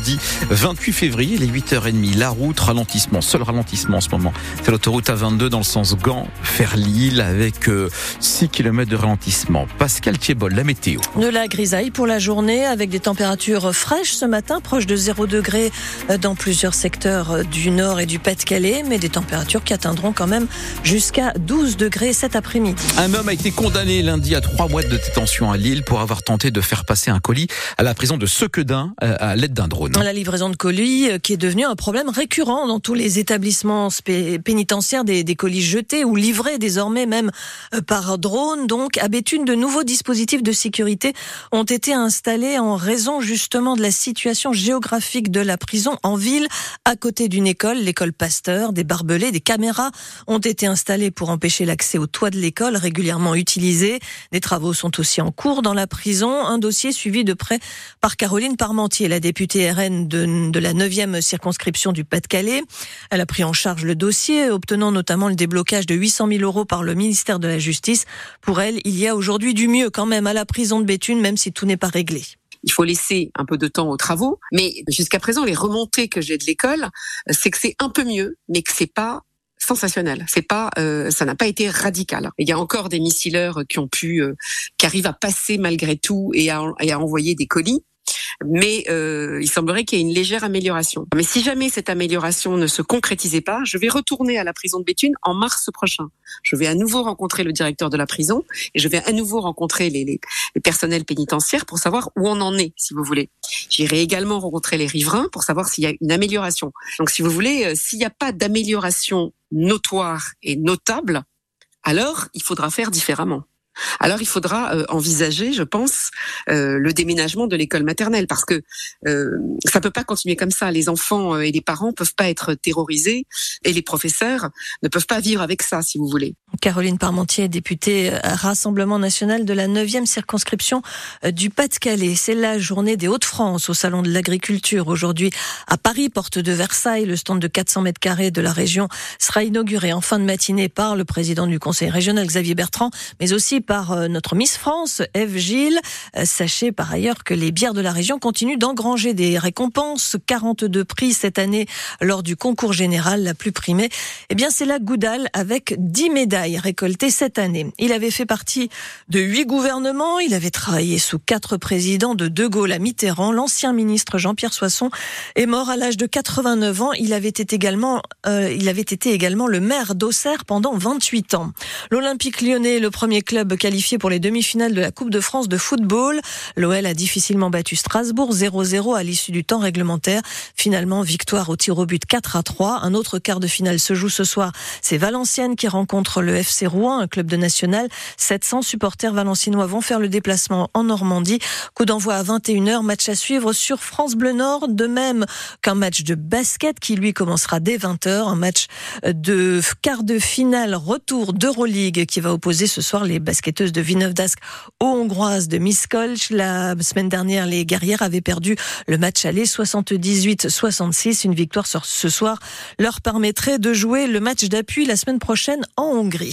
Dit 28 février, les 8h30, la route, ralentissement, seul ralentissement en ce moment. C'est l'autoroute A22 dans le sens Gand, faire Lille avec 6 km de ralentissement. Pascal Thiebol, la météo. De la grisaille pour la journée avec des températures fraîches ce matin, proche de 0 degré dans plusieurs secteurs du nord et du Pas-de-Calais, mais des températures qui atteindront quand même jusqu'à 12 degrés cet après-midi. Un homme a été condamné lundi à 3 mois de détention à Lille pour avoir tenté de faire passer un colis à la prison de Sequedin à l'aide d'un drone. La livraison de colis euh, qui est devenue un problème récurrent dans tous les établissements pénitentiaires, des, des colis jetés ou livrés désormais même euh, par drone. Donc, à Béthune, de nouveaux dispositifs de sécurité ont été installés en raison justement de la situation géographique de la prison en ville, à côté d'une école, l'école Pasteur. Des barbelés, des caméras ont été installées pour empêcher l'accès au toit de l'école, régulièrement utilisé. Des travaux sont aussi en cours dans la prison. Un dossier suivi de près par Caroline Parmentier, la députée de, de la 9e circonscription du Pas-de-Calais. Elle a pris en charge le dossier, obtenant notamment le déblocage de 800 000 euros par le ministère de la Justice. Pour elle, il y a aujourd'hui du mieux quand même à la prison de Béthune, même si tout n'est pas réglé il faut laisser un peu de temps aux travaux. Mais jusqu'à présent, les remontées que j'ai de l'école, c'est que c'est un peu mieux, mais que c'est pas sensationnel. C'est pas, euh, ça n'a pas été radical. Il y a encore des missileurs qui ont pu, euh, qui arrivent à passer malgré tout et à envoyer des colis mais euh, il semblerait qu'il y ait une légère amélioration. Mais si jamais cette amélioration ne se concrétisait pas, je vais retourner à la prison de Béthune en mars prochain. Je vais à nouveau rencontrer le directeur de la prison et je vais à nouveau rencontrer les, les, les personnels pénitentiaires pour savoir où on en est, si vous voulez. J'irai également rencontrer les riverains pour savoir s'il y a une amélioration. Donc, si vous voulez, euh, s'il n'y a pas d'amélioration notoire et notable, alors il faudra faire différemment. Alors il faudra euh, envisager, je pense, euh, le déménagement de l'école maternelle parce que euh, ça peut pas continuer comme ça. Les enfants euh, et les parents peuvent pas être terrorisés et les professeurs ne peuvent pas vivre avec ça, si vous voulez. Caroline Parmentier, députée Rassemblement national de la 9e circonscription du Pas-de-Calais. C'est la journée des Hauts-de-France au Salon de l'Agriculture. Aujourd'hui, à Paris, porte de Versailles, le stand de 400 mètres carrés de la région sera inauguré en fin de matinée par le président du conseil régional, Xavier Bertrand, mais aussi par euh, notre Miss France, Eve Gilles. Euh, sachez par ailleurs que les bières de la région continuent d'engranger des récompenses. 42 prix cette année lors du concours général, la plus primée. Eh bien, c'est la Goudal avec 10 médailles récoltées cette année. Il avait fait partie de huit gouvernements. Il avait travaillé sous quatre présidents de De Gaulle à Mitterrand. L'ancien ministre Jean-Pierre Soisson est mort à l'âge de 89 ans. Il avait été également, euh, il avait été également le maire d'Auxerre pendant 28 ans. L'Olympique lyonnais, le premier club qualifié pour les demi-finales de la Coupe de France de football. L'OL a difficilement battu Strasbourg 0-0 à l'issue du temps réglementaire. Finalement, victoire au tir au but 4 à 3. Un autre quart de finale se joue ce soir. C'est Valenciennes qui rencontre le FC Rouen, un club de national. 700 supporters valenciennois vont faire le déplacement en Normandie. Coup d'envoi à 21h, match à suivre sur France Bleu Nord, de même qu'un match de basket qui lui commencera dès 20h, un match de quart de finale retour d'Euroleague qui va opposer ce soir les basketball de de Miskolc. La semaine dernière, les guerrières avaient perdu le match aller 78-66. Une victoire ce soir leur permettrait de jouer le match d'appui la semaine prochaine en Hongrie.